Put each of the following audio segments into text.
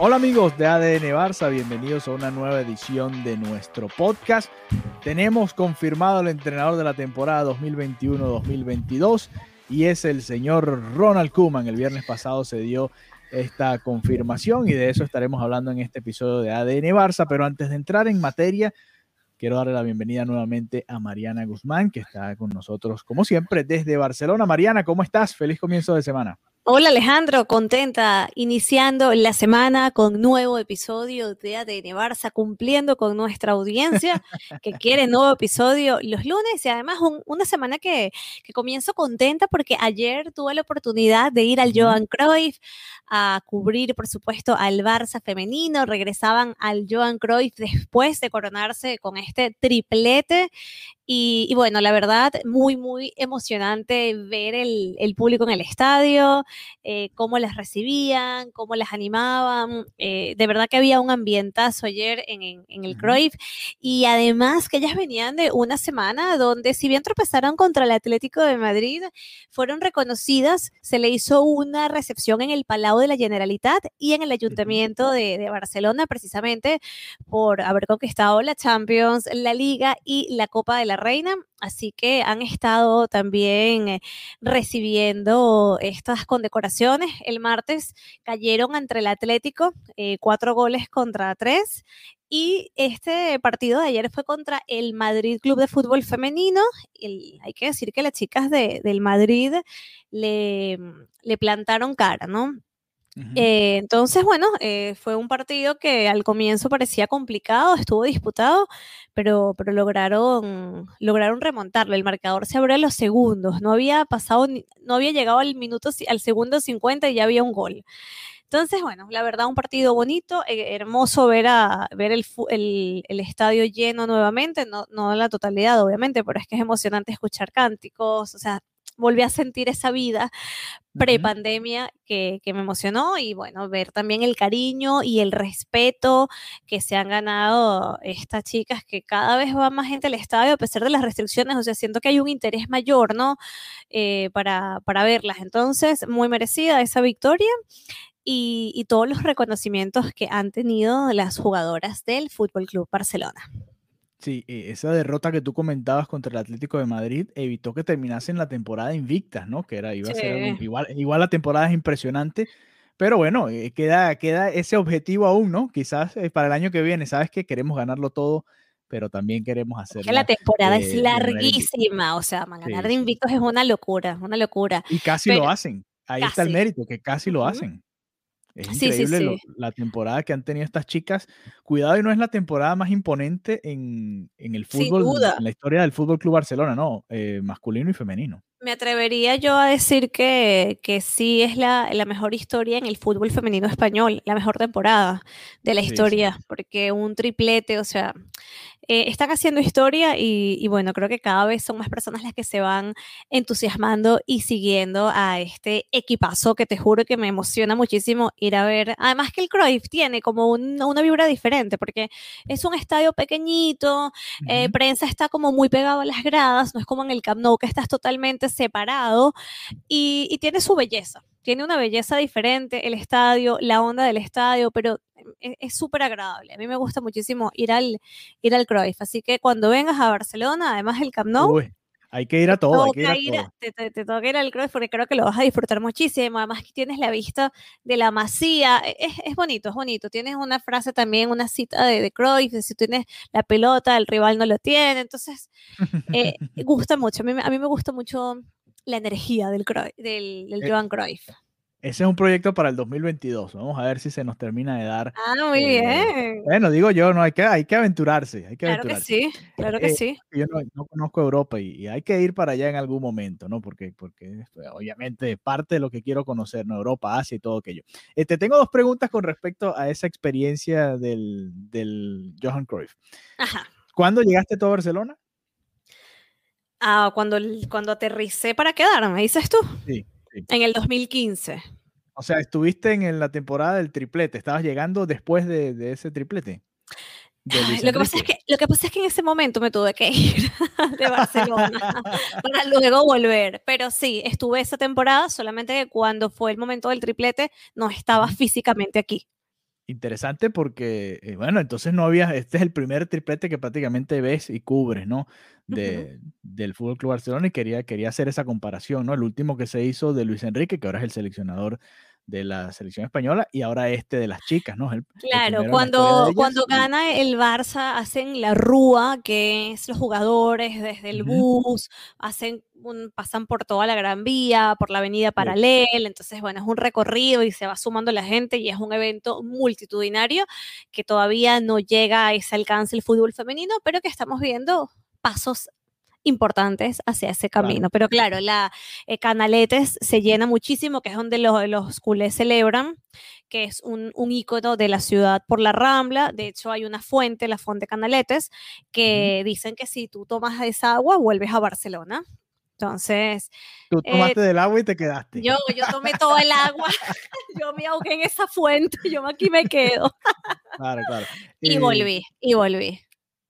Hola amigos de ADN Barça, bienvenidos a una nueva edición de nuestro podcast. Tenemos confirmado el entrenador de la temporada 2021-2022 y es el señor Ronald Koeman. El viernes pasado se dio esta confirmación y de eso estaremos hablando en este episodio de ADN Barça, pero antes de entrar en materia, quiero darle la bienvenida nuevamente a Mariana Guzmán, que está con nosotros como siempre desde Barcelona. Mariana, ¿cómo estás? Feliz comienzo de semana. Hola Alejandro, contenta iniciando la semana con nuevo episodio de ADN Barça, cumpliendo con nuestra audiencia que quiere nuevo episodio los lunes y además un, una semana que, que, comienzo contenta porque ayer tuve la oportunidad de ir al Johan Cruyff a cubrir, por supuesto, al Barça femenino. Regresaban al Johan Cruyff después de coronarse con este triplete y, y, bueno, la verdad, muy, muy emocionante ver el, el público en el estadio, eh, cómo las recibían, cómo las animaban. Eh, de verdad que había un ambientazo ayer en, en, en el Cruyff. Y además que ellas venían de una semana donde, si bien tropezaron contra el Atlético de Madrid, fueron reconocidas. Se le hizo una recepción en el Palau de la Generalitat y en el Ayuntamiento de, de Barcelona, precisamente por haber conquistado la Champions, la Liga y la Copa de la Reina, así que han estado también eh, recibiendo estas condecoraciones. El martes cayeron entre el Atlético, eh, cuatro goles contra tres. Y este partido de ayer fue contra el Madrid Club de Fútbol Femenino. Hay que decir que las chicas de, del Madrid le, le plantaron cara, ¿no? Eh, entonces, bueno, eh, fue un partido que al comienzo parecía complicado, estuvo disputado, pero, pero lograron, lograron remontarlo. El marcador se abrió en los segundos, no había pasado, no había llegado al minuto, al segundo 50 y ya había un gol. Entonces, bueno, la verdad, un partido bonito, eh, hermoso ver, a, ver el, el, el, estadio lleno nuevamente, no, no la totalidad, obviamente, pero es que es emocionante escuchar cánticos, o sea, volví a sentir esa vida pre-pandemia que, que, me emocionó y bueno, ver también el cariño y el respeto que se han ganado estas chicas, que cada vez va más gente al estadio a pesar de las restricciones, o sea, siento que hay un interés mayor, ¿no? Eh, para, para verlas. Entonces, muy merecida esa victoria. Y, y todos los reconocimientos que han tenido las jugadoras del Fútbol Club Barcelona. Sí, esa derrota que tú comentabas contra el Atlético de Madrid evitó que terminasen la temporada invictas, ¿no? Que era, iba a ser igual, igual la temporada es impresionante, pero bueno, eh, queda, queda ese objetivo aún, ¿no? Quizás eh, para el año que viene, ¿sabes que Queremos ganarlo todo, pero también queremos hacer. Que la temporada es larguísima, o sea, ganar sí. de invictos es una locura, una locura. Y casi pero, lo hacen, ahí casi. está el mérito, que casi lo hacen. Es increíble sí, sí, lo, la temporada que han tenido estas chicas. Cuidado, y no es la temporada más imponente en, en el fútbol, en la historia del Fútbol Club Barcelona, no, eh, masculino y femenino. Me atrevería yo a decir que, que sí es la, la, mejor historia en el fútbol femenino español, la mejor temporada de la historia, porque un triplete, o sea, eh, están haciendo historia y, y, bueno, creo que cada vez son más personas las que se van entusiasmando y siguiendo a este equipazo que te juro que me emociona muchísimo ir a ver. Además que el Cruyff tiene como un, una vibra diferente porque es un estadio pequeñito, uh -huh. eh, prensa está como muy pegado a las gradas, no es como en el Camp Nou que estás totalmente separado y, y tiene su belleza tiene una belleza diferente el estadio, la onda del estadio, pero es súper agradable. A mí me gusta muchísimo ir al, ir al Cruyff. Así que cuando vengas a Barcelona, además del Camp Nou, Uy, hay que ir a todo. Hay que ir a todo. Te, te, te, toca ir al Cruyff porque creo que lo vas a disfrutar muchísimo. Además que tienes la vista de la masía. Es, es bonito, es bonito. Tienes una frase también, una cita de, de Cruyff, si tienes la pelota, el rival no lo tiene. Entonces, eh, gusta mucho. A mí, a mí me gusta mucho la energía del, del, del eh, Johan Cruyff. Ese es un proyecto para el 2022. Vamos a ver si se nos termina de dar. Ah, muy eh, bien. Bueno, digo yo, no hay que, hay que aventurarse. Hay que Claro que sí, claro que Eh, sí. Yo no, no conozco Europa y, y hay que ir para allá en algún momento, ¿no? Porque, porque pues, obviamente parte de lo que quiero conocer, ¿no? Europa, Asia y todo aquello. Eh, te tengo dos preguntas con respecto a esa experiencia del, del Johan Cruyff. Ajá. ¿Cuándo llegaste tú a Barcelona? Ah, cuando, cuando aterricé para quedarme, dices tú, Sí, sí. en el 2015. O sea, estuviste en, la temporada del triplete. Estabas llegando después de, de ese triplete. de Ay, Luis Lo que, pasa es que, lo que pasa es que en ese momento me tuve que ir de Barcelona para luego volver. Pero sí, estuve esa temporada, solamente que cuando fue el momento del triplete no estaba físicamente aquí. Interesante porque, eh, bueno, entonces no había, este es el primer triplete que prácticamente ves y cubres, ¿no? De, Del Fútbol Club Barcelona y quería, quería hacer esa comparación, ¿no? El último que se hizo de Luis Enrique, que ahora es el seleccionador de la selección española, y ahora este de las chicas, ¿no? El- Claro, cuando, ellas cuando y- gana el Barça hacen la rúa, que es los jugadores desde el bus, hacen un- pasan por toda la Gran Vía, por la Avenida Paralela, entonces bueno, es un recorrido y se va sumando la gente y es un evento multitudinario que todavía no llega a ese alcance el fútbol femenino, pero que estamos viendo pasos importantes hacia ese Claro. camino. Pero claro, la eh, Canaletes se llena muchísimo, que es donde los, los culés celebran que es un, un ícono de la ciudad por la Rambla. De hecho, hay una fuente, la fuente Canaletes, que dicen que si tú tomas esa agua, vuelves a Barcelona. Entonces, Tú eh, tomaste del agua y te quedaste. yo, yo tomé todo el agua, yo me ahogué en esa fuente, yo aquí me quedo. Claro, claro. Y Eh, volví, y volví.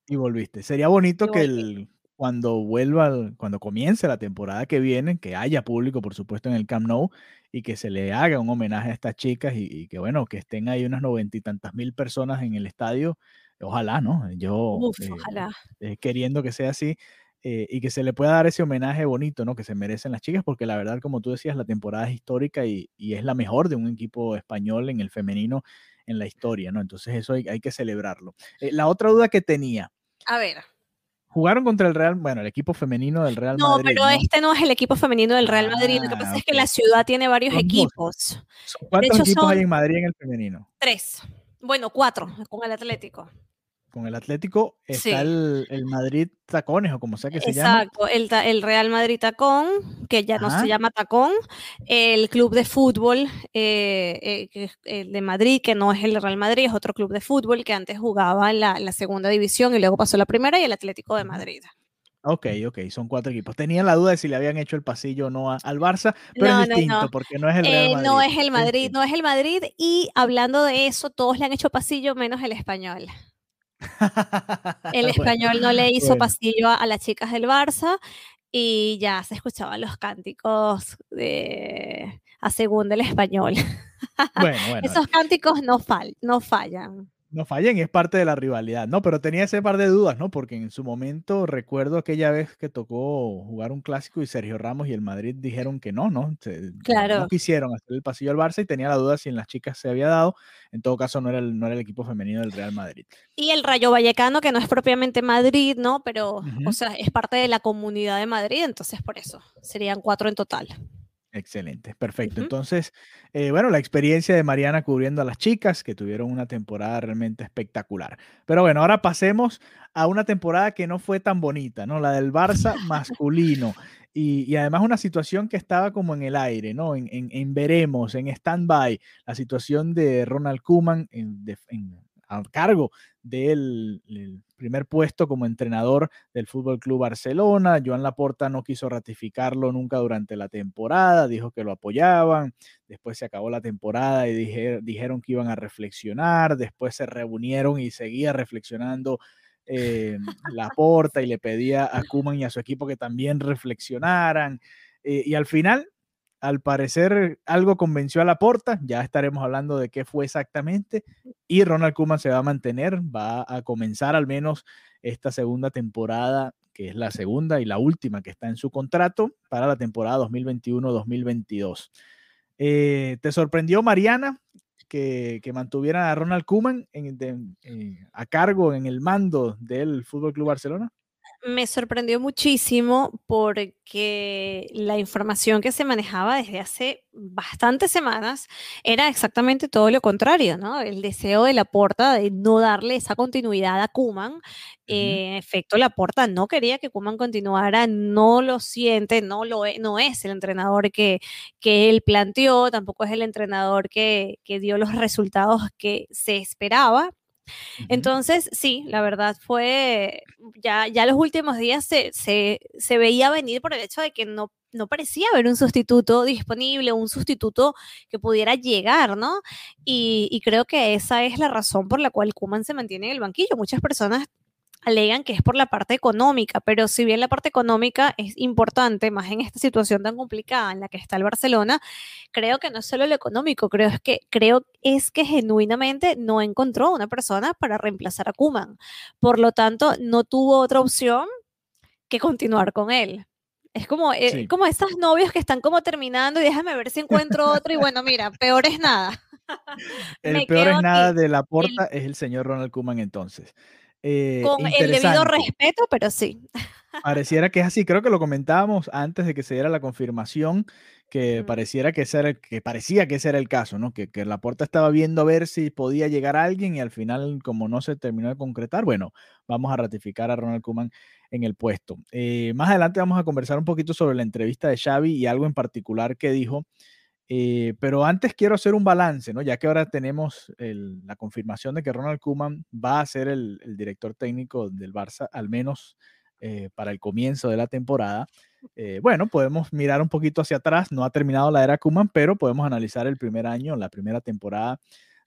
Y volviste. Sería bonito Y que volví. el, cuando vuelva, el- cuando comience la temporada que viene, que haya público, por supuesto, en el Camp Nou y que se le haga un homenaje a estas chicas y, y que, bueno, que estén ahí unas noventa y tantas mil personas en el estadio. Ojalá, ¿no? Yo Uf, eh, ojalá. eh, queriendo que sea así eh, y que se le pueda dar ese homenaje bonito, ¿no? Que se merecen las chicas, porque la verdad, como tú decías, la temporada es histórica y, y es la mejor de un equipo español en el femenino en la historia, ¿no? Entonces eso hay, hay que celebrarlo. Eh, la otra duda que tenía, A ver. Jugaron contra el Real, bueno, el equipo femenino del Real No, Madrid. pero ¿no? este no es el equipo femenino del Real Madrid. Lo que Ah, pasa es que la ciudad tiene varios Son equipos. ¿Cuántos hecho, equipos hay en Madrid en el femenino? Tres. Bueno, cuatro con el Atlético. Con el Atlético está Sí. el, el Madrid Tacones o como sea que se llama. Exacto, el, el Real Madrid Tacón, que ya no se llama Tacón, el club de fútbol eh, eh, que es el de Madrid, que no es el Real Madrid, es otro club de fútbol que antes jugaba en la, segunda división y luego pasó a la primera, y el Atlético de. Madrid. Ok, ok, son cuatro equipos. Tenía la duda de si le habían hecho el pasillo o no al Barça, pero No, es distinto no. porque no es el Real Eh, Madrid. no es el Madrid, no es el Madrid, y hablando de eso, todos le han hecho pasillo menos el español. El Bueno, español no le hizo bueno. pasillo a, a las chicas del Barça y ya se escuchaban los cánticos de a según del español. Bueno, bueno, Esos cánticos no, fal- no fallan. No fallen, es parte de la rivalidad, ¿no? Pero tenía ese par de dudas, ¿no? Porque en su momento recuerdo aquella vez que tocó jugar un clásico y Sergio Ramos y el Madrid dijeron que no, ¿no? Se- Claro. No quisieron hacer el pasillo al Barça y tenía la duda si en las chicas se había dado. En todo caso, no era el, no era el equipo femenino del Real Madrid. Y el Rayo Vallecano, que no es propiamente Madrid, ¿no? Pero, o sea, es parte de la comunidad de Madrid, entonces por eso serían cuatro en total. Excelente, perfecto. Entonces, eh, bueno, la experiencia de Mariana cubriendo a las chicas que tuvieron una temporada realmente espectacular. Pero bueno, ahora pasemos a una temporada que no fue tan bonita, ¿no? La del Barça masculino. Y, y además una situación que estaba como en el aire, ¿no? En, en- en veremos, en stand-by, la situación de Ronald Koeman en, en- a cargo del el primer puesto como entrenador del Fútbol Club Barcelona. Joan Laporta no quiso ratificarlo nunca durante la temporada, dijo que lo apoyaban. Después se acabó la temporada y dije- dijeron que iban a reflexionar. Después se reunieron y seguía reflexionando eh, Laporta y le pedía a Kuman y a su equipo que también reflexionaran. Eh, y al final, al parecer, algo convenció a Laporta. Ya estaremos hablando de qué fue exactamente. Y Ronald Koeman se va a mantener, va a comenzar al menos esta segunda temporada, que es la segunda y la última que está en su contrato para la temporada 2021-2022. Eh, ¿Te sorprendió, Mariana, que, que a Ronald Koeman eh, a cargo en el mando del Fútbol Club Barcelona? Me sorprendió muchísimo porque la información que se manejaba desde hace bastantes semanas era exactamente todo lo contrario, ¿no? El deseo de la porta de no darle esa continuidad a Kuman. en efecto, la porta no quería que Kuman continuara, no lo siente, no, lo es, no es el entrenador que, que él planteó, tampoco es el entrenador que, que dio los resultados que se esperaba. Entonces, sí, la verdad fue, ya, ya los últimos días se, se, se, veía venir por el hecho de que no, no parecía haber un sustituto disponible, un sustituto que pudiera llegar, ¿no? Y, y creo que esa es la razón por la cual Kuman se mantiene en el banquillo. Muchas personas alegan que es por la parte económica, pero si bien la parte económica es importante, más en esta situación tan complicada en la que está el Barcelona, creo que no es solo lo económico, creo es que creo es que genuinamente no encontró una persona para reemplazar a Kuman. Por lo tanto, no tuvo otra opción que continuar con él. Es como, eh, como estos novios que están como terminando y déjame ver si encuentro otro y bueno, mira, peor es nada. el peor es nada de la porta es el señor Ronald Kuman entonces. Eh, Con el debido respeto, pero sí. Pareciera que es así, creo que lo comentábamos antes de que se diera la confirmación, que pareciera que, ese era, que parecía que ese era el caso, ¿no? Que, que la puerta estaba viendo a ver si podía llegar alguien y al final, como no se terminó de concretar, bueno, vamos a ratificar a Ronald Koeman en el puesto. Eh, más adelante vamos a conversar un poquito sobre la entrevista de Xavi y algo en particular que dijo eh, pero antes quiero hacer un balance, ¿no? Ya que ahora tenemos la confirmación de que Ronald Koeman va a ser el, director técnico del Barça, al menos eh, para el comienzo de la temporada. Eh, bueno, podemos mirar un poquito hacia atrás. No ha terminado la era Koeman, pero podemos analizar el primer año, la primera temporada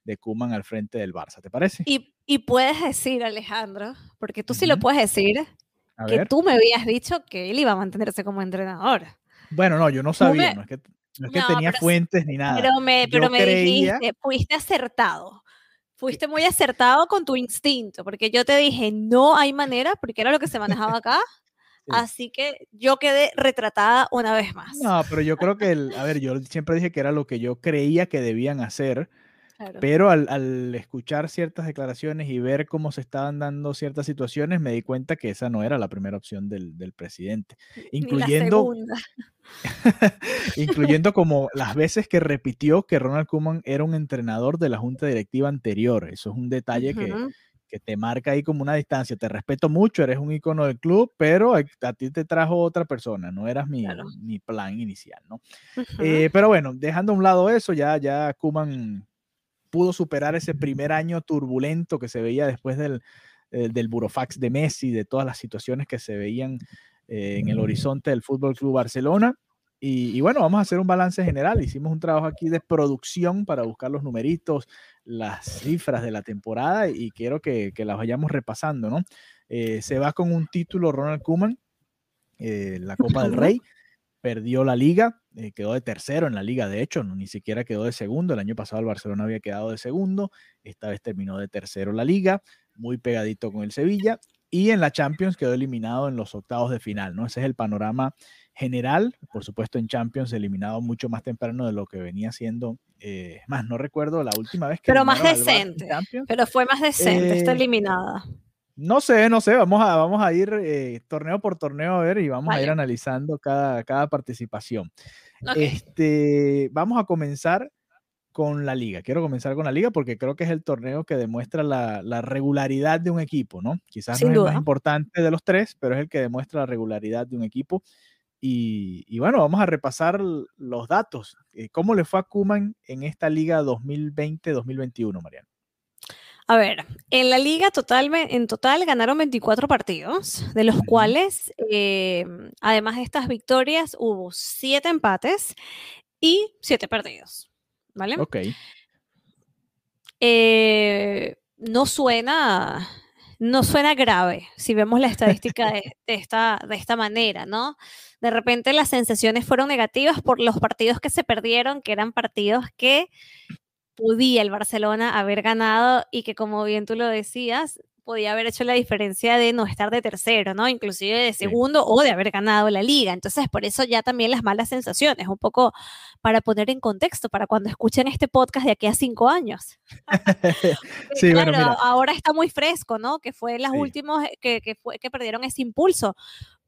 de Koeman al frente del Barça. ¿Te parece? Y, puedes decir, Alejandro, porque tú sí lo puedes decir, que tú me habías dicho que él iba a mantenerse como entrenador. Bueno, no, yo no sabía, no es que no es que tenía fuentes ni nada. Pero me, pero me dijiste, fuiste acertado. Fuiste muy acertado con tu instinto, porque yo te dije, no hay manera, porque era lo que se manejaba acá. Así que yo quedé retratada una vez más. No, pero yo creo que, el, a ver, yo siempre dije que era lo que yo creía que debían hacer, pero al, al, escuchar ciertas declaraciones y ver cómo se estaban dando ciertas situaciones, me di cuenta que esa no era la primera opción del, del presidente, incluyendo, incluyendo como las veces que repitió que Ronald Koeman era un entrenador de la junta directiva anterior. Eso es un detalle que, que, te marca ahí como una distancia. Te respeto mucho, eres un icono del club, pero a, ti te trajo otra persona, no eras mi, mi plan inicial, ¿no? Eh, pero bueno, dejando a un lado eso, ya, ya Koeman pudo superar ese primer año turbulento que se veía después del, eh, del burofax de Messi, de todas las situaciones que se veían eh, en el horizonte del Fútbol Club Barcelona. Y, bueno, vamos a hacer un balance general. Hicimos un trabajo aquí de producción para buscar los numeritos, las cifras de la temporada y quiero que, que las vayamos repasando, ¿no? Eh, se va con un título Ronald Koeman, la Copa del Rey perdió la liga, eh, quedó de tercero en la liga, de hecho, no, ni siquiera quedó de segundo. El año pasado el Barcelona había quedado de segundo, esta vez terminó de tercero la liga, muy pegadito con el Sevilla. Y en la Champions quedó eliminado en los octavos de final, ¿no? Ese es el panorama general. Por supuesto, en Champions eliminado mucho más temprano de lo que venía siendo. Eh, más, no recuerdo la última vez que. Pero más decente. Pero fue más decente, está eh, eliminada. No sé, no sé, vamos a, vamos a ir eh, torneo por torneo a ver y vamos a ir analizando cada, cada participación. Este, vamos a comenzar con la liga. Quiero comenzar con la liga porque creo que es el torneo que demuestra la, la regularidad de un equipo, ¿no? Quizás no es el más importante de los tres, pero es el que demuestra la regularidad de un equipo. Y, y bueno, vamos a repasar los datos. Eh, ¿Cómo le fue a Kuman en esta liga 2020-2021, Mariano? A ver, en la liga total, en total ganaron 24 partidos, de los cuales, eh, además de estas victorias, hubo 7 empates y 7 perdidos. ¿Vale? Ok. Eh, no suena, no suena grave si vemos la estadística de, esta, de esta manera, ¿no? De repente las sensaciones fueron negativas por los partidos que se perdieron, que eran partidos que podía el Barcelona haber ganado y que como bien tú lo decías, podía haber hecho la diferencia de no estar de tercero, ¿no? Inclusive de segundo o de haber ganado la liga. Entonces, por eso ya también las malas sensaciones, un poco para poner en contexto, para cuando escuchen este podcast de aquí a cinco años. sí, claro, bueno, ahora está muy fresco, ¿no? Que fue las últimas que, que, fue, que perdieron ese impulso.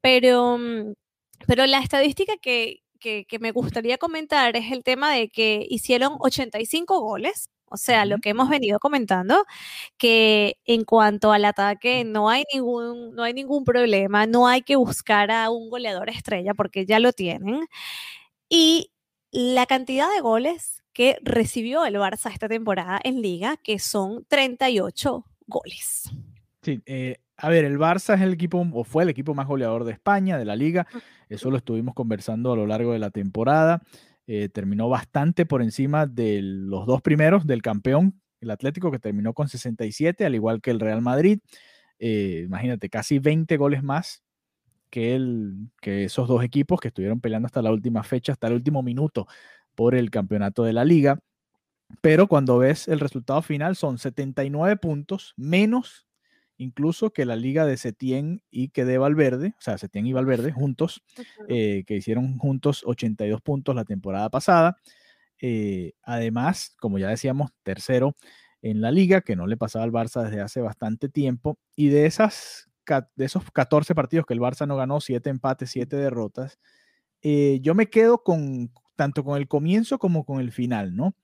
Pero, mm, pero la estadística que, que, que me gustaría comentar es el tema de que hicieron 85 goles o sea, lo que hemos venido comentando, que en cuanto al ataque no hay ningún, no hay ningún problema, no hay que buscar a un goleador estrella porque ya lo tienen. Y la cantidad de goles que recibió el Barça esta temporada en liga, que son 38 goles. Sí, eh, a ver, el Barça es el equipo, o fue el equipo más goleador de España, de la liga. Eso lo estuvimos conversando a lo largo de la temporada. Eh, terminó bastante por encima de los dos primeros del campeón, el Atlético, que terminó con 67, al igual que el Real Madrid. Eh, imagínate, casi 20 goles más que, el, que esos dos equipos que estuvieron peleando hasta la última fecha, hasta el último minuto por el campeonato de la liga. Pero cuando ves el resultado final son 79 puntos menos incluso que la liga de Setién y que de Valverde, o sea, Setién y Valverde juntos, eh, que hicieron juntos 82 puntos la temporada pasada. Eh, además, como ya decíamos, tercero en la liga, que no le pasaba al Barça desde hace bastante tiempo. Y de, esas, de esos 14 partidos que el Barça no ganó, 7 empates, 7 derrotas, eh, yo me quedo con tanto con el comienzo como con el final, ¿no?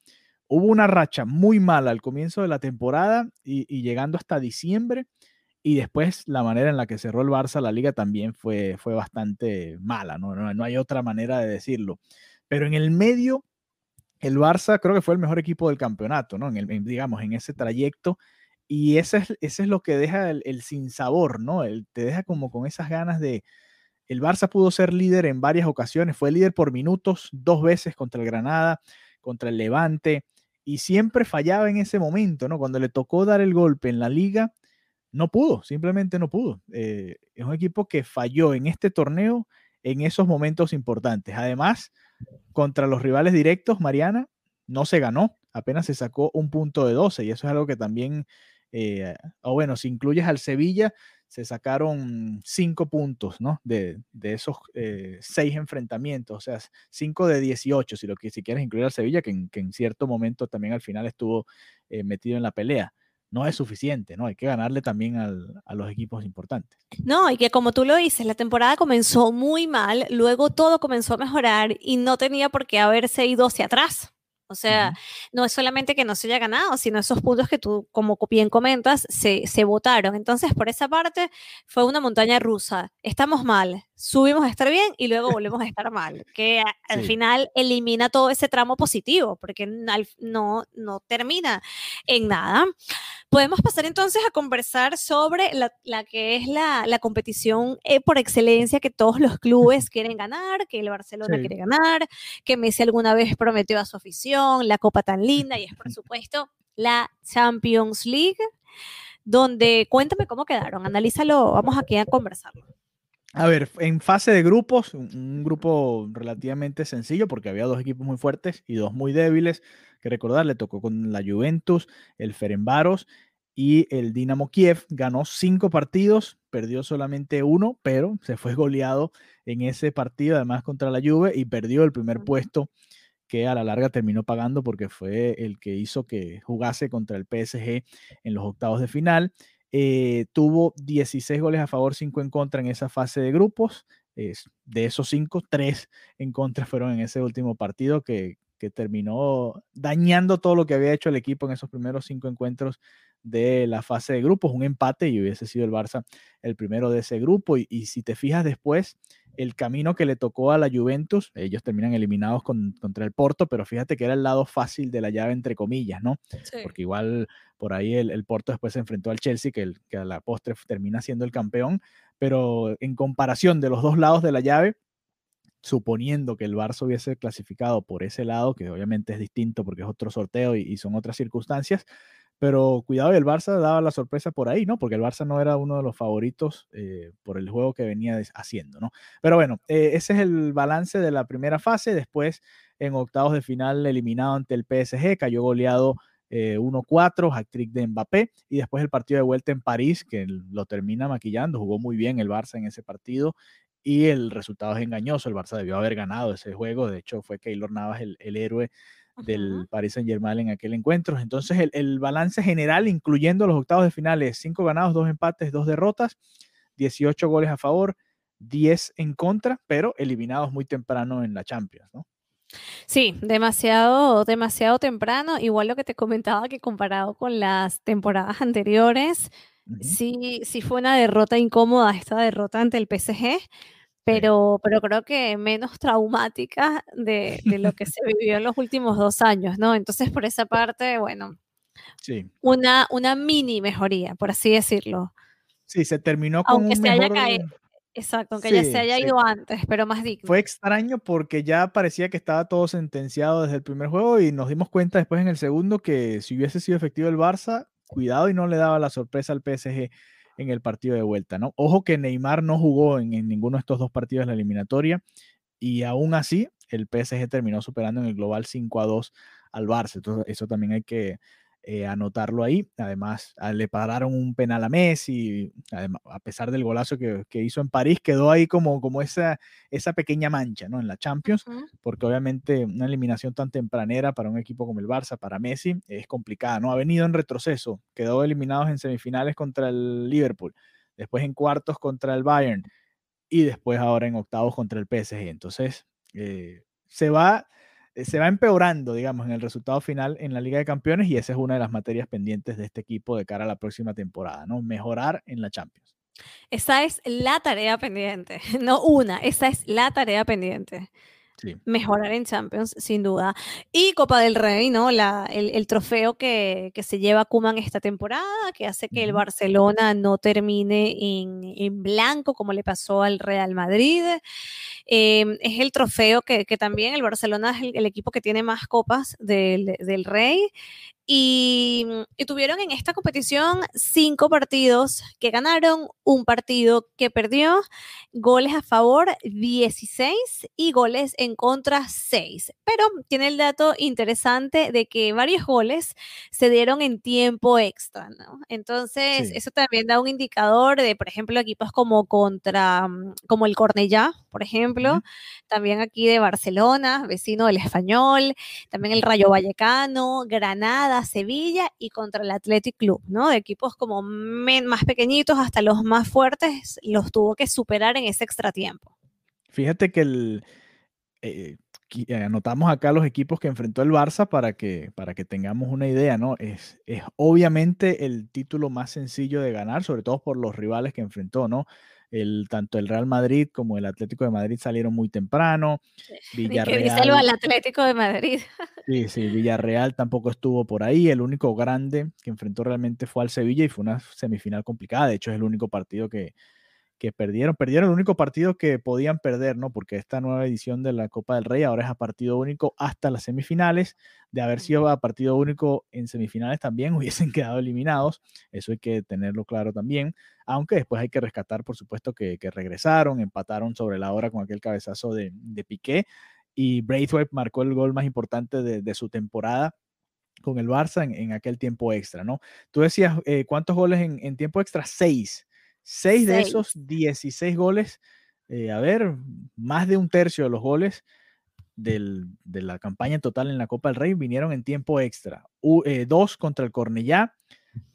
Hubo una racha muy mala al comienzo de la temporada y, llegando hasta diciembre. Y después la manera en la que cerró el Barça la liga también fue, fue bastante mala, ¿no? No, hay otra manera de decirlo. Pero en el medio, el Barça creo que fue el mejor equipo del campeonato, ¿no? En el, digamos, en ese trayecto. Y ese es, ese es lo que deja el, el sinsabor, ¿no? El, te deja como con esas ganas de... El Barça pudo ser líder en varias ocasiones, fue líder por minutos dos veces contra el Granada, contra el Levante, y siempre fallaba en ese momento, ¿no? Cuando le tocó dar el golpe en la liga, no pudo, simplemente no pudo. Eh, es un equipo que falló en este torneo en esos momentos importantes. Además, contra los rivales directos, Mariana no se ganó, apenas se sacó un punto de 12 y eso es algo que también, eh, o bueno, si incluyes al Sevilla, se sacaron cinco puntos, ¿no? De, esos eh, seis enfrentamientos, o sea, cinco de 18, si, lo que, si quieres incluir al Sevilla, que en, cierto momento también al final estuvo eh, metido en la pelea. No es suficiente, ¿no? Hay que ganarle también a los equipos importantes. No, y que como tú lo dices, la temporada comenzó muy mal, luego todo comenzó a mejorar y no tenía por qué haberse ido hacia atrás. O sea, no es solamente que no se haya ganado, sino esos puntos que tú, como bien comentas, se, se votaron. Entonces, por esa parte, fue una montaña rusa. Estamos mal, subimos a estar bien y luego volvemos a estar mal, que al final elimina todo ese tramo positivo, porque no, no termina en nada. Podemos pasar entonces a conversar sobre la, la que es la, la competición eh, por excelencia que todos los clubes quieren ganar, que el Barcelona quiere ganar, que Messi alguna vez prometió a su afición, la copa tan linda y es por supuesto la Champions League, donde cuéntame cómo quedaron, analízalo, vamos aquí a conversarlo. A ver, en fase de grupos, un, grupo relativamente sencillo porque había dos equipos muy fuertes y dos muy débiles. Que recordar, le tocó con la Juventus, el Ferenbaros y el Dinamo Kiev. Ganó cinco partidos, perdió solamente uno, pero se fue goleado en ese partido, además contra la Juve, y perdió el primer puesto que a la larga terminó pagando porque fue el que hizo que jugase contra el PSG en los octavos de final. Eh, tuvo 16 goles a favor, 5 en contra en esa fase de grupos. de esos 5, 3 en contra fueron en ese último partido que, terminó dañando todo lo que había hecho el equipo en esos primeros 5 encuentros de la fase de grupos. Un empate y hubiese sido el Barça el primero de ese grupo. Y, si te fijas después, el camino que le tocó a la Juventus, ellos terminan eliminados contra el Porto, pero fíjate que era el lado fácil de la llave, entre comillas, ¿no? Porque igual por ahí el, Porto después se enfrentó al Chelsea, que, que a la postre termina siendo el campeón, pero en comparación de los dos lados de la llave, suponiendo que el Barça hubiese clasificado por ese lado, que obviamente es distinto porque es otro sorteo y, son otras circunstancias, pero cuidado, el Barça daba la sorpresa por ahí, ¿no? Porque el Barça no era uno de los favoritos eh, por el juego que venía haciendo, ¿no? Pero bueno, eh, ese es el balance de la primera fase. Después, en octavos de final, eliminado ante el PSG, cayó goleado 1-4, eh, hat-trick de Mbappé, y después el partido de vuelta en París, que lo termina maquillando, jugó muy bien el Barça en ese partido, y el resultado es engañoso, el Barça debió haber ganado ese juego, de hecho fue Keylor Navas el, héroe del Paris Saint Germain en aquel encuentro. Entonces el, el, balance general, incluyendo los octavos de finales, 5 ganados, 2 empates, 2 derrotas, 18 goles a favor, 10 en contra, pero eliminados muy temprano en la Champions, ¿no? Sí, demasiado, demasiado temprano. Igual lo que te comentaba que comparado con las temporadas anteriores, sí, sí fue una derrota incómoda esta derrota ante el PSG, pero, pero creo que menos traumática de, lo que se vivió en los últimos dos años, ¿no? Entonces, por esa parte, bueno, sí. una, una mini mejoría, por así decirlo. Sí, se terminó con Aunque se haya caído, Exacto, aunque ya se haya ido antes, pero más digno. Fue extraño porque ya parecía que estaba todo sentenciado desde el primer juego y nos dimos cuenta después en el segundo que si hubiese sido efectivo el Barça, cuidado y no le daba la sorpresa al PSG en el partido de vuelta, ¿no? Ojo que Neymar no jugó en, ninguno de estos dos partidos de la eliminatoria y aún así el PSG terminó superando en el global 5 a 2 al Barça. Entonces, eso también hay que, eh, anotarlo ahí. Además, ah, le pararon un penal a Messi, además, a pesar del golazo que, hizo en París, quedó ahí como, como esa, esa pequeña mancha ¿no? en la Champions, porque obviamente una eliminación tan tempranera para un equipo como el Barça, para Messi, es complicada. ¿no? Ha venido en retroceso, quedó eliminados en semifinales contra el Liverpool, después en cuartos contra el Bayern y después ahora en octavos contra el PSG. Entonces, eh, se va se va empeorando, digamos, en el resultado final en la Liga de Campeones y esa es una de las materias pendientes de este equipo de cara a la próxima temporada, ¿no? Mejorar en la Champions. Esa es la tarea pendiente, no una, esa es la tarea pendiente. Mejorar en Champions, sin duda. Y Copa del Rey, ¿no? La, el, trofeo que, se lleva Kuman esta temporada, que hace que el Barcelona no termine en, blanco, como le pasó al Real Madrid. Em, es el trofeo que, también el Barcelona es el, equipo que tiene más copas del, del Rey. Y, tuvieron en esta competición cinco partidos que ganaron, un partido que perdió, goles a favor 16 y goles en contra 6. Pero tiene el dato interesante de que varios goles se dieron en tiempo extra, ¿no? Entonces, eso también da un indicador de, por ejemplo, equipos como contra, mm, como el Cornellá, por ejemplo, también aquí de Barcelona, vecino del Español, también el Rayo Vallecano, Granada, Sevilla y contra el Athletic Club, ¿no? De equipos como más pequeñitos hasta los más fuertes, los tuvo que superar en ese extratiempo. Fíjate que el, eh, eh, anotamos acá los equipos que enfrentó el Barça para que, para que tengamos una idea, ¿no? Es, es obviamente el título más sencillo de ganar, sobre todo por los rivales que enfrentó, ¿no? El, tanto el Real Madrid como el Atlético de Madrid salieron muy temprano. Villarreal. al Atlético de Madrid. Sí, sí, Villarreal tampoco estuvo por ahí. El único grande que enfrentó realmente fue al Sevilla y fue una semifinal complicada. De hecho, es el único partido que, que perdieron. Perdieron el único partido que podían perder, ¿no? Porque esta nueva edición de la Copa del Rey ahora es a partido único hasta las semifinales. De haber sido a partido único en semifinales también hubiesen quedado eliminados. Eso hay que tenerlo claro también. Aunque después hay que rescatar, por supuesto, que, regresaron, empataron sobre la hora con aquel cabezazo de, Piqué. Y Braithwaite marcó el gol más importante de, su temporada con el Barça en, aquel tiempo extra, ¿no? Tú decías, eh, ¿cuántos goles en, en tiempo extra? Seis. Seis de esos 16 goles, eh, a ver, más de un tercio de los goles de la campaña total en la Copa del Rey vinieron en tiempo extra. Eh, dos contra el Cornellá,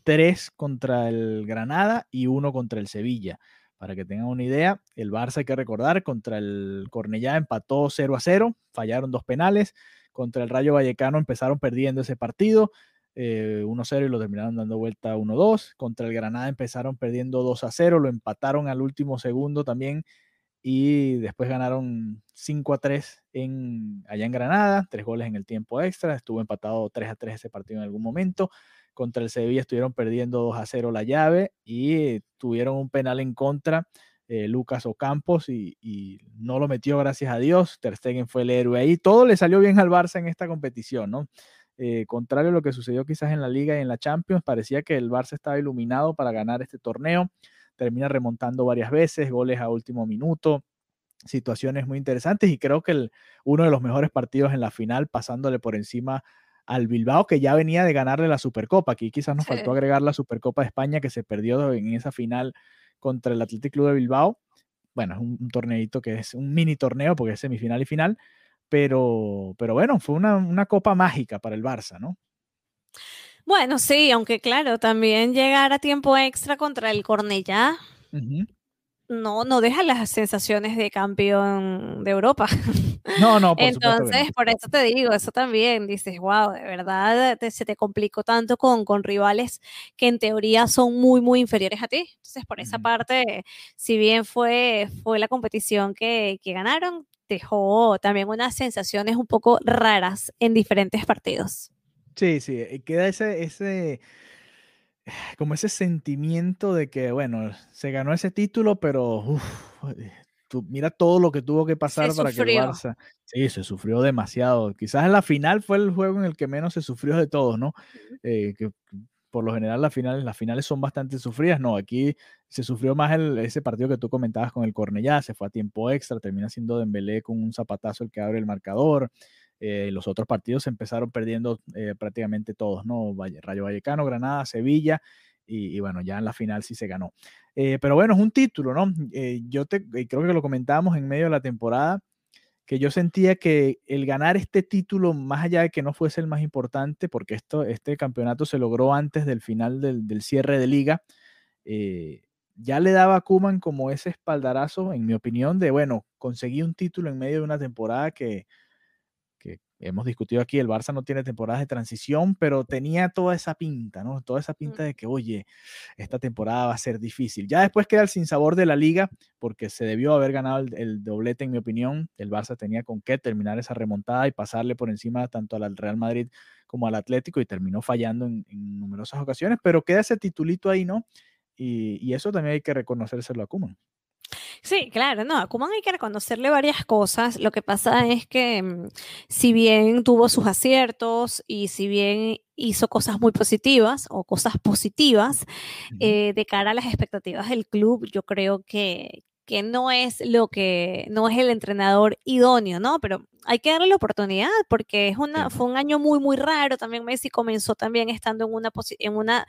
tres contra el Granada y uno contra el Sevilla. Para que tengan una idea, el Barça hay que recordar, contra el Cornellá empató 0 a 0, fallaron dos penales, contra el Rayo Vallecano empezaron perdiendo ese partido, 1-0 eh, y lo terminaron dando vuelta 1-2. Contra el Granada empezaron perdiendo 2-0, lo empataron al último segundo también y después ganaron 5-3 en, allá en Granada, tres goles en el tiempo extra, estuvo empatado 3-3 ese partido en algún momento. Contra el Sevilla estuvieron perdiendo 2-0 la llave y tuvieron un penal en contra. Eh, Lucas Ocampos y, y, no lo metió gracias a Dios. Ter Stegen fue el héroe ahí. Todo le salió bien al Barça en esta competición, ¿no? Eh, contrario a lo que sucedió quizás en la Liga y en la Champions, parecía que el Barça estaba iluminado para ganar este torneo. Termina remontando varias veces, goles a último minuto, situaciones muy interesantes y creo que uno de los mejores partidos en la final, pasándole por encima al Bilbao que ya venía de ganarle la Supercopa. Aquí quizás nos faltó agregar la Supercopa de España que se perdió en esa final contra el Athletic Club de Bilbao. Bueno, es un, torneito que es un mini torneo porque es semifinal y final, pero, pero bueno, fue una, copa mágica para el Barça, ¿no? Bueno, sí, aunque claro, también llegar a tiempo extra contra el Cornellá no, no deja las sensaciones de campeón de Europa. No, no, por Entonces, por eso te digo, eso también, dices, wow, de verdad se te complicó tanto con, con rivales que en teoría son muy, muy inferiores a ti. Entonces, por esa parte, si bien fue, fue la competición que, que ganaron, dejó también unas sensaciones un poco raras en diferentes partidos. Sí, sí, eh, queda ese, ese, como ese sentimiento de que, bueno, se ganó ese título, pero eh, mira todo lo que tuvo que pasar para que el Barça. Sí, se sufrió demasiado. Quizás en la final fue el juego en el que menos se sufrió de todos, ¿no? Eh, que por lo general las finales, las finales son bastante sufridas. No, aquí se sufrió más el, ese partido que tú comentabas con el Cornellá, se fue a tiempo extra, termina siendo Dembélé con un zapatazo el que abre el marcador. Eh, los otros partidos empezaron perdiendo eh, prácticamente todos, ¿no? Rayo Vallecano, Granada, Sevilla, y, bueno, ya en la final sí se ganó. Eh, pero bueno, es un título, ¿no? yo te, creo que lo comentábamos en medio de la temporada, que yo sentía que el ganar este título, más allá de que no fuese el más importante, porque esto, este campeonato se logró antes del final del, del cierre de liga, ya le daba a Kuman como ese espaldarazo, en mi opinión, de, bueno, conseguí un título en medio de una temporada que, hemos discutido aquí, el Barça no tiene temporadas de transición, pero tenía toda esa pinta, ¿no? Toda esa pinta de que, oye, esta temporada va a ser difícil. Ya después queda el sinsabor de la liga, porque se debió haber ganado el, doblete, en mi opinión. El Barça tenía con qué terminar esa remontada y pasarle por encima tanto al Real Madrid como al Atlético y terminó fallando en, numerosas ocasiones, pero queda ese titulito ahí, ¿no? Y, y eso también hay que reconocérselo a Kuman. Sí, claro, no, a Kuman hay que reconocerle varias cosas. Lo que pasa es que mm, si bien tuvo sus aciertos y si bien hizo cosas muy positivas o cosas positivas eh, de cara a las expectativas del club, yo creo que, que no es lo que, no es el entrenador idóneo, ¿no? Pero hay que darle la oportunidad porque es una, fue un año muy, muy raro. También Messi comenzó también estando en una, en una,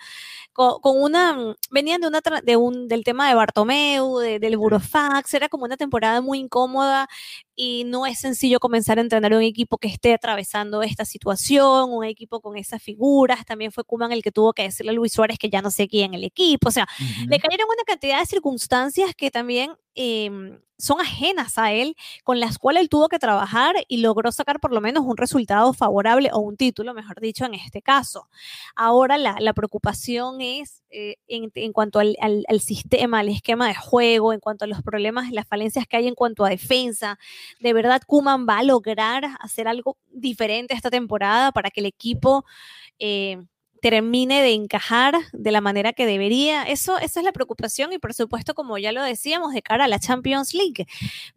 con, una, mm, venían de una, de un, del tema de Bartomeu, del Burofax, era como una temporada muy incómoda y no es sencillo comenzar a entrenar un equipo que esté atravesando esta situación, un equipo con esas figuras. También fue Kuman el que tuvo que decirle a Luis Suárez que ya no seguía en el equipo. O sea, le cayeron una cantidad de circunstancias que también em, son ajenas a él, con las cuales él tuvo que trabajar y logró sacar por lo menos un resultado favorable o un título, mejor dicho, en este caso. Ahora la, preocupación es eh, en, cuanto al, sistema, al esquema de juego, en cuanto a los problemas, las falencias que hay en cuanto a defensa. ¿De verdad Kuman va a lograr hacer algo diferente esta temporada para que el equipo... Eh, termine de encajar de la manera que debería. Eso, esa es la preocupación y por supuesto, como ya lo decíamos, de cara a la Champions League.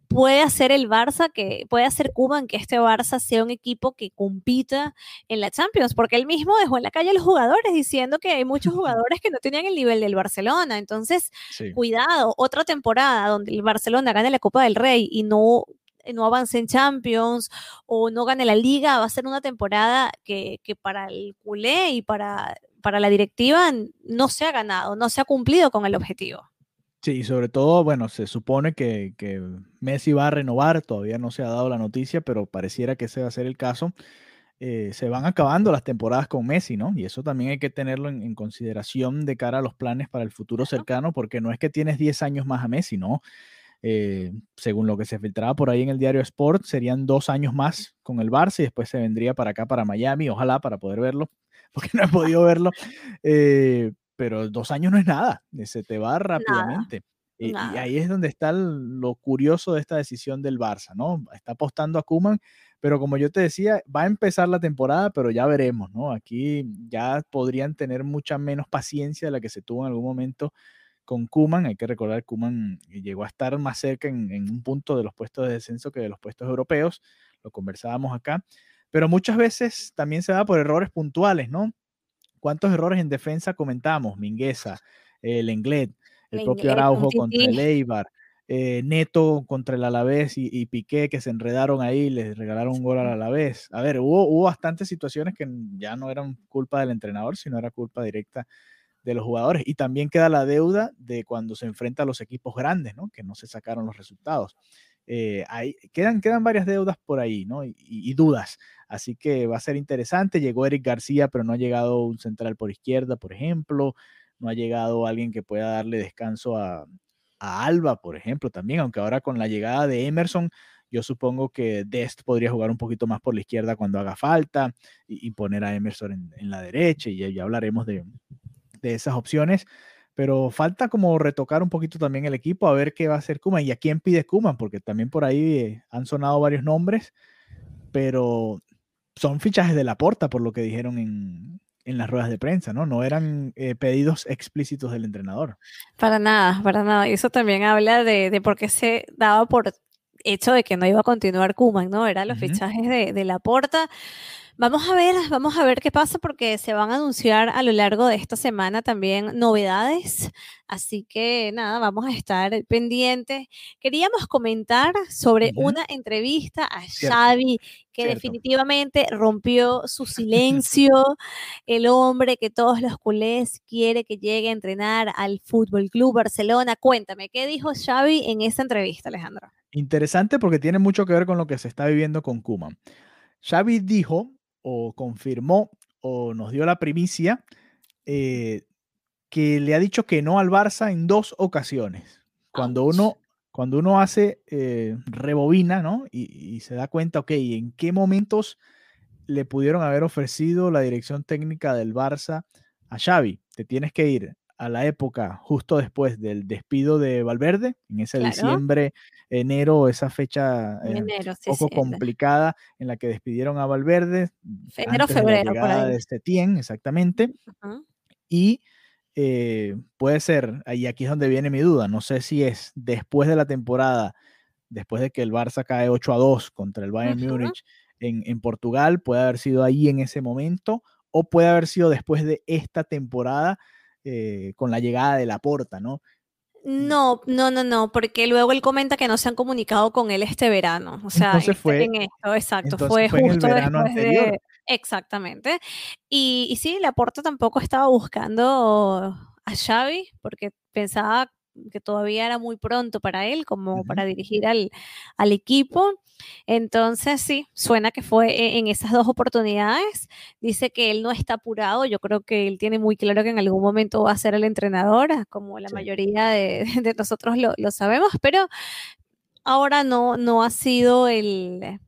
Puede hacer el Barça, que puede hacer Cuba en que este Barça sea un equipo que compita en la Champions, porque él mismo dejó en la calle a los jugadores diciendo que hay muchos jugadores que no tenían el nivel del Barcelona. Entonces, cuidado, otra temporada donde el Barcelona gane la Copa del Rey y no no avance en Champions o no gane la liga, va a ser una temporada que, para el culé y para, para la directiva no se ha ganado, no se ha cumplido con el objetivo. Sí, sobre todo, bueno, se supone que, Messi va a renovar, todavía no se ha dado la noticia, pero pareciera que ese va a ser el caso. Eh, se van acabando las temporadas con Messi, ¿no? Y eso también hay que tenerlo en, consideración de cara a los planes para el futuro cercano, porque no es que tienes 10 años más a Messi, ¿no? Eh, según lo que se filtraba por ahí en el diario Sport, serían dos años más con el Barça y después se vendría para acá, para Miami, ojalá para poder verlo, porque no he podido verlo. Eh, pero dos años no es nada, se te va rápidamente. Y, ahí es donde está lo curioso de esta decisión del Barça, ¿no? Está apostando a Kuman, pero como yo te decía, va a empezar la temporada, pero ya veremos, ¿no? Aquí ya podrían tener mucha menos paciencia de la que se tuvo en algún momento con Kuman. Hay que recordar que Kuman llegó a estar más cerca en, un punto de los puestos de descenso que de los puestos europeos. Lo conversábamos acá. Pero muchas veces también se da por errores puntuales, ¿no? ¿Cuántos errores en defensa comentamos? Mingueza, el Englet, el propio Araujo contra el Eibar. eh, Neto contra el Alavés y, Piqué que se enredaron ahí, les regalaron un gol al Alavés. A ver, hubo, hubo bastantes situaciones que ya no eran culpa del entrenador, sino era culpa directa de los jugadores. Y también queda la deuda de cuando se enfrenta a los equipos grandes, ¿no? Que no se sacaron los resultados. Eh, quedan, quedan varias deudas por ahí, ¿no? Y, dudas. Así que va a ser interesante. Llegó Eric García, pero no ha llegado un central por izquierda, por ejemplo. No ha llegado alguien que pueda darle descanso a, Alba, por ejemplo, también, aunque ahora con la llegada de Emerson, yo supongo que Dest podría jugar un poquito más por la izquierda cuando haga falta y, poner a Emerson en, la derecha y ya, hablaremos de, de, esas opciones pero falta como retocar un poquito también el equipo a ver qué va a hacer Kuman y a quién pide Kuman, porque también por ahí eh, han sonado varios nombres, pero son fichajes de la porta por lo que dijeron en, en las ruedas de prensa, ¿no? No eran eh, pedidos explícitos del entrenador. Para nada, para nada. Y eso también habla de, de por qué se daba por hecho de que no iba a continuar Kuman, ¿no? Eran los fichajes de, de la porta. Vamos a ver, vamos a ver qué pasa porque se van a anunciar a lo largo de esta semana también novedades. Así que nada, vamos a estar pendientes. Queríamos comentar sobre una entrevista a Xavi que definitivamente rompió su silencio. el hombre que todos los culés quiere que llegue a entrenar al Fútbol Club Barcelona. Cuéntame, ¿qué dijo Xavi en esa entrevista, Alejandro? Interesante porque tiene mucho que ver con lo que se está viviendo con Kuman. Xavi dijo o confirmó o nos dio la primicia eh, que le ha dicho que no al Barça en dos ocasiones. Cuando uno, cuando uno hace eh, rebobina, ¿no? Y, y, se da cuenta, ok, ¿en qué momentos le pudieron haber ofrecido la dirección técnica del Barça a Xavi? Te tienes que ir a la época justo después del despido de Valverde, en ese diciembre, enero, esa fecha eh, poco complicada en la que despidieron a Valverde. Enero, febrero, por ahí. de Setién, exactamente. Y eh, puede ser, y aquí es donde viene mi duda, no sé si es después de la temporada, después de que el Barça cae 8 a 2 contra el Bayern Múnich en, en Portugal, puede haber sido ahí en ese momento, o puede haber sido después de esta temporada eh, con la llegada de la porta, ¿no? No, no, no, no, porque luego él comenta que no se han comunicado con él este verano. O sea, entonces fue, en esto, exacto, fue, justo después de. Exactamente. Y, y sí, Laporta tampoco estaba buscando a Xavi, porque pensaba que todavía era muy pronto para él, como para dirigir al, al, equipo. Entonces, sí, suena que fue e, en esas dos oportunidades. Dice que él no está apurado. Yo creo que él tiene muy claro que en algún momento va a ser el entrenador, como la mayoría de, de nosotros lo, lo, sabemos, pero ahora no, no ha sido el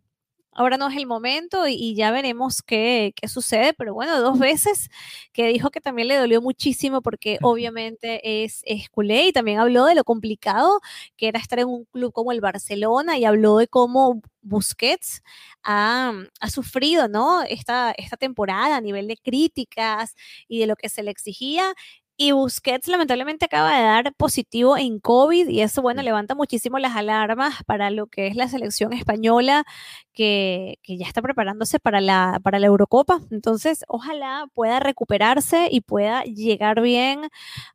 ahora no es el momento y, ya veremos qué, sucede, pero bueno, dos veces que dijo que también le dolió muchísimo porque obviamente es, es culé y también habló de lo complicado que era estar en un club como el Barcelona y habló de cómo Busquets ha, ha, sufrido ¿no? esta, esta temporada a nivel de críticas y de lo que se le exigía y Busquets lamentablemente acaba de dar positivo en COVID y eso, bueno, levanta muchísimo las alarmas para lo que es la selección española que, ya está preparándose para la, para la Eurocopa. Entonces, ojalá pueda recuperarse y pueda llegar bien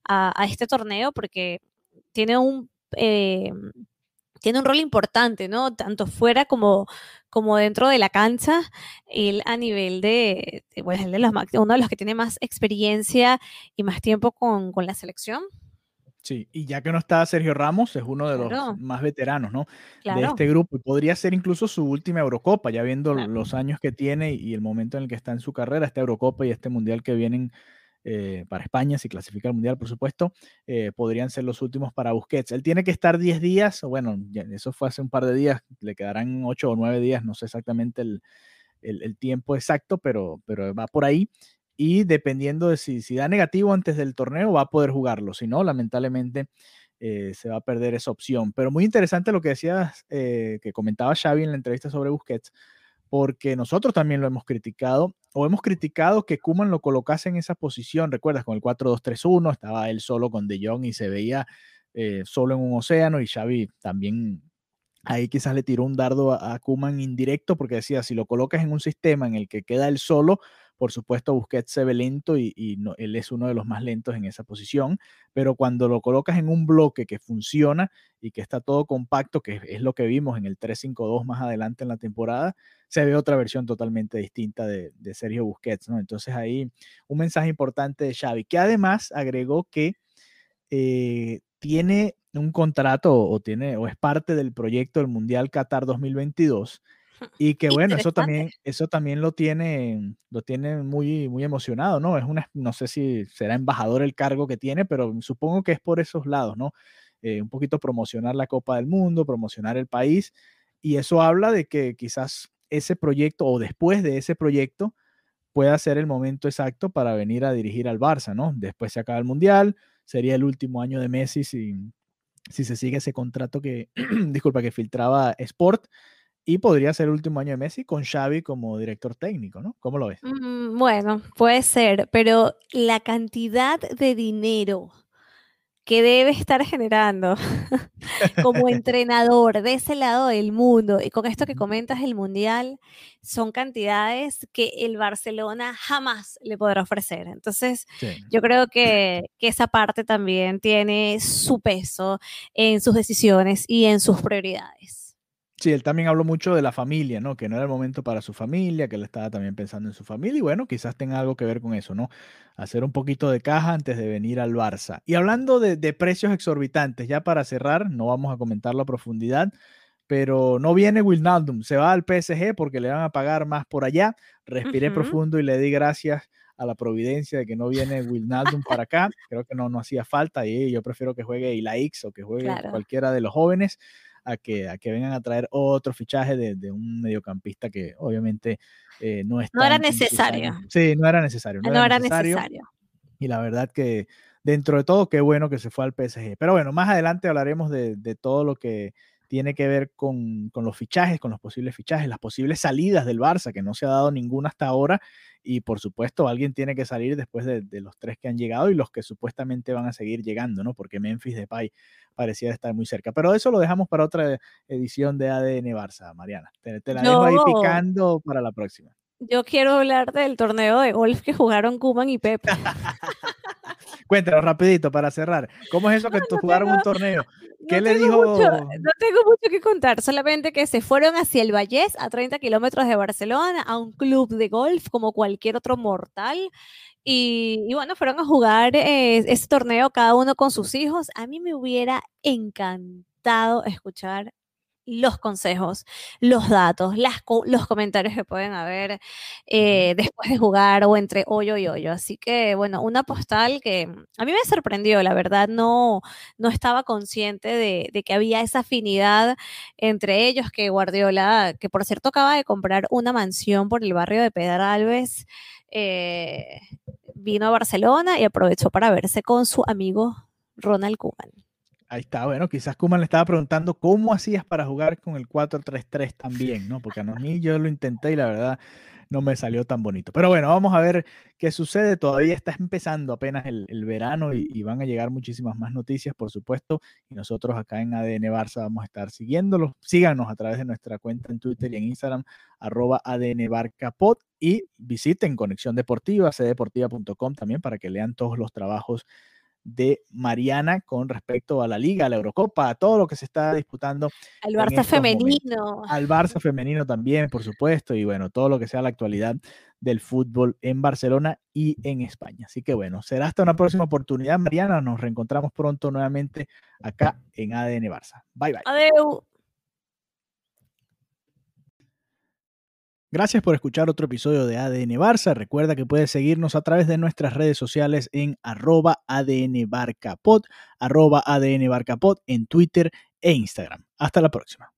a, este torneo porque tiene un... Eh, tiene un rol importante, ¿no? Tanto fuera como, como dentro de la cancha, él a nivel de, bueno, de los, uno de los que tiene más experiencia y más tiempo con, la selección. Sí, y ya que no está Sergio Ramos, es uno de los más veteranos, ¿no? De este grupo. Y podría ser incluso su última Eurocopa, ya viendo los años que tiene y el momento en el que está en su carrera, esta Eurocopa y este Mundial que vienen eh, para España, si clasifica al Mundial, por supuesto, eh, podrían ser los últimos para Busquets. Él tiene que estar 10 días, bueno, eso fue hace un par de días, le quedarán 8 o 9 días, no sé exactamente el, el, tiempo exacto, pero, pero va por ahí. Y dependiendo de si, si da negativo antes del torneo, va a poder jugarlo. Si no, lamentablemente eh, se va a perder esa opción. Pero muy interesante lo que decías, que comentaba Xavi en la entrevista sobre Busquets, porque nosotros también lo hemos criticado, o hemos criticado que Kuman lo colocase en esa posición, recuerdas, con el 4-2-3-1, estaba él solo con De Jong y se veía eh, solo en un océano, y Xavi también ahí quizás le tiró un dardo a, Kuman indirecto, porque decía, si lo colocas en un sistema en el que queda él solo, por supuesto, Busquets se ve lento y, no, él es uno de los más lentos en esa posición, pero cuando lo colocas en un bloque que funciona y que está todo compacto, que es lo que vimos en el 3-5-2 más adelante en la temporada, se ve otra versión totalmente distinta de, Sergio Busquets. Entonces ahí un mensaje importante de Xavi, que además agregó que eh, tiene un contrato o tiene o es parte del proyecto del Mundial Qatar 2022 y que bueno, eso también, eso también lo tiene, lo tiene muy, muy emocionado, ¿no? Es una, no sé si será embajador el cargo que tiene, pero supongo que es por esos lados, ¿no? Eh, un poquito promocionar la Copa del Mundo, promocionar el país, y eso habla de que quizás ese proyecto o después de ese proyecto pueda ser el momento exacto para venir a dirigir al Barça, ¿no? Después se acaba el Mundial, sería el último año de Messi si, si se sigue ese contrato que, disculpa, que filtraba Sport y podría ser el último año de Messi con Xavi como director técnico, ¿no? ¿Cómo lo ves? Mm, bueno, puede ser, pero la cantidad de dinero que debe estar generando como entrenador de ese lado del mundo y con esto que comentas el mundial son cantidades que el Barcelona jamás le podrá ofrecer. Entonces, yo creo que, que, esa parte también tiene su peso en sus decisiones y en sus prioridades. Sí, él también habló mucho de la familia, ¿no? Que no era el momento para su familia, que él estaba también pensando en su familia y bueno, quizás tenga algo que ver con eso, ¿no? Hacer un poquito de caja antes de venir al Barça. Y hablando de, precios exorbitantes, ya para cerrar, no vamos a comentarlo a profundidad, pero no viene Wilnaldum, se va al PSG porque le van a pagar más por allá. Respiré profundo y le di gracias a la providencia de que no viene Wilnaldum para acá. Creo que no, no hacía falta y yo prefiero que juegue Ilaix o que juegue cualquiera de los jóvenes a que, a que vengan a traer otro fichaje de, un mediocampista que obviamente eh, no está. No era necesario. Sí, no era necesario. No, era, necesario. Y la verdad que dentro de todo, qué bueno que se fue al PSG. Pero bueno, más adelante hablaremos de, de todo lo que tiene que ver con, con, los fichajes, con los posibles fichajes, las posibles salidas del Barça, que no se ha dado ninguna hasta ahora. Y por supuesto, alguien tiene que salir después de, de, los tres que han llegado y los que supuestamente van a seguir llegando, ¿no? Porque Memphis Depay parecía estar muy cerca. Pero eso lo dejamos para otra edición de ADN Barça, Mariana. Te, la dejo ahí picando para la próxima. Yo quiero hablar del torneo de golf que jugaron Kuman y Pepe. Cuéntanos rapidito para cerrar. ¿Cómo es eso que jugaron un torneo? ¿Qué le dijo? no tengo mucho que contar, solamente que se fueron hacia el Vallés, a 30 kilómetros de Barcelona, a un club de golf como cualquier otro mortal. Y, bueno, fueron a jugar eh, ese torneo cada uno con sus hijos. A mí me hubiera encantado escuchar los consejos, los datos, las, los comentarios que pueden haber eh, después de jugar o entre hoyo y hoyo. Así que, bueno, una postal que a mí me sorprendió, la verdad, no, no estaba consciente de, que había esa afinidad entre ellos que Guardiola, que por cierto acaba de comprar una mansión por el barrio de Pedralbes, eh, vino a Barcelona y aprovechó para verse con su amigo Ronald Koeman. Ahí está, bueno, quizás Kuman le estaba preguntando cómo hacías para jugar con el 4-3-3 también, ¿no? Porque a mí yo lo intenté y la verdad no me salió tan bonito. Pero bueno, vamos a ver qué sucede. Todavía está empezando apenas el, verano y, van a llegar muchísimas más noticias, por supuesto. Y nosotros acá en ADN Barça vamos a estar siguiéndolos. Síganos a través de nuestra cuenta en Twitter y en Instagram, arroba ADN Barcapod. Y visiten Conexión Deportiva, cdeportiva.com también para que lean todos los trabajos de Mariana con respecto a la Liga, a la Eurocopa, a todo lo que se está disputando. Al Barça femenino. Al Barça femenino también, por supuesto, y bueno, todo lo que sea la actualidad del fútbol en Barcelona y en España. Así que bueno, será hasta una próxima oportunidad, Mariana. Nos reencontramos pronto nuevamente acá en ADN Barça. Bye bye. Adiós. Gracias por escuchar otro episodio de ADN Barça. Recuerda que puedes seguirnos a través de nuestras redes sociales en arroba ADN arroba ADN en Twitter e Instagram. Hasta la próxima.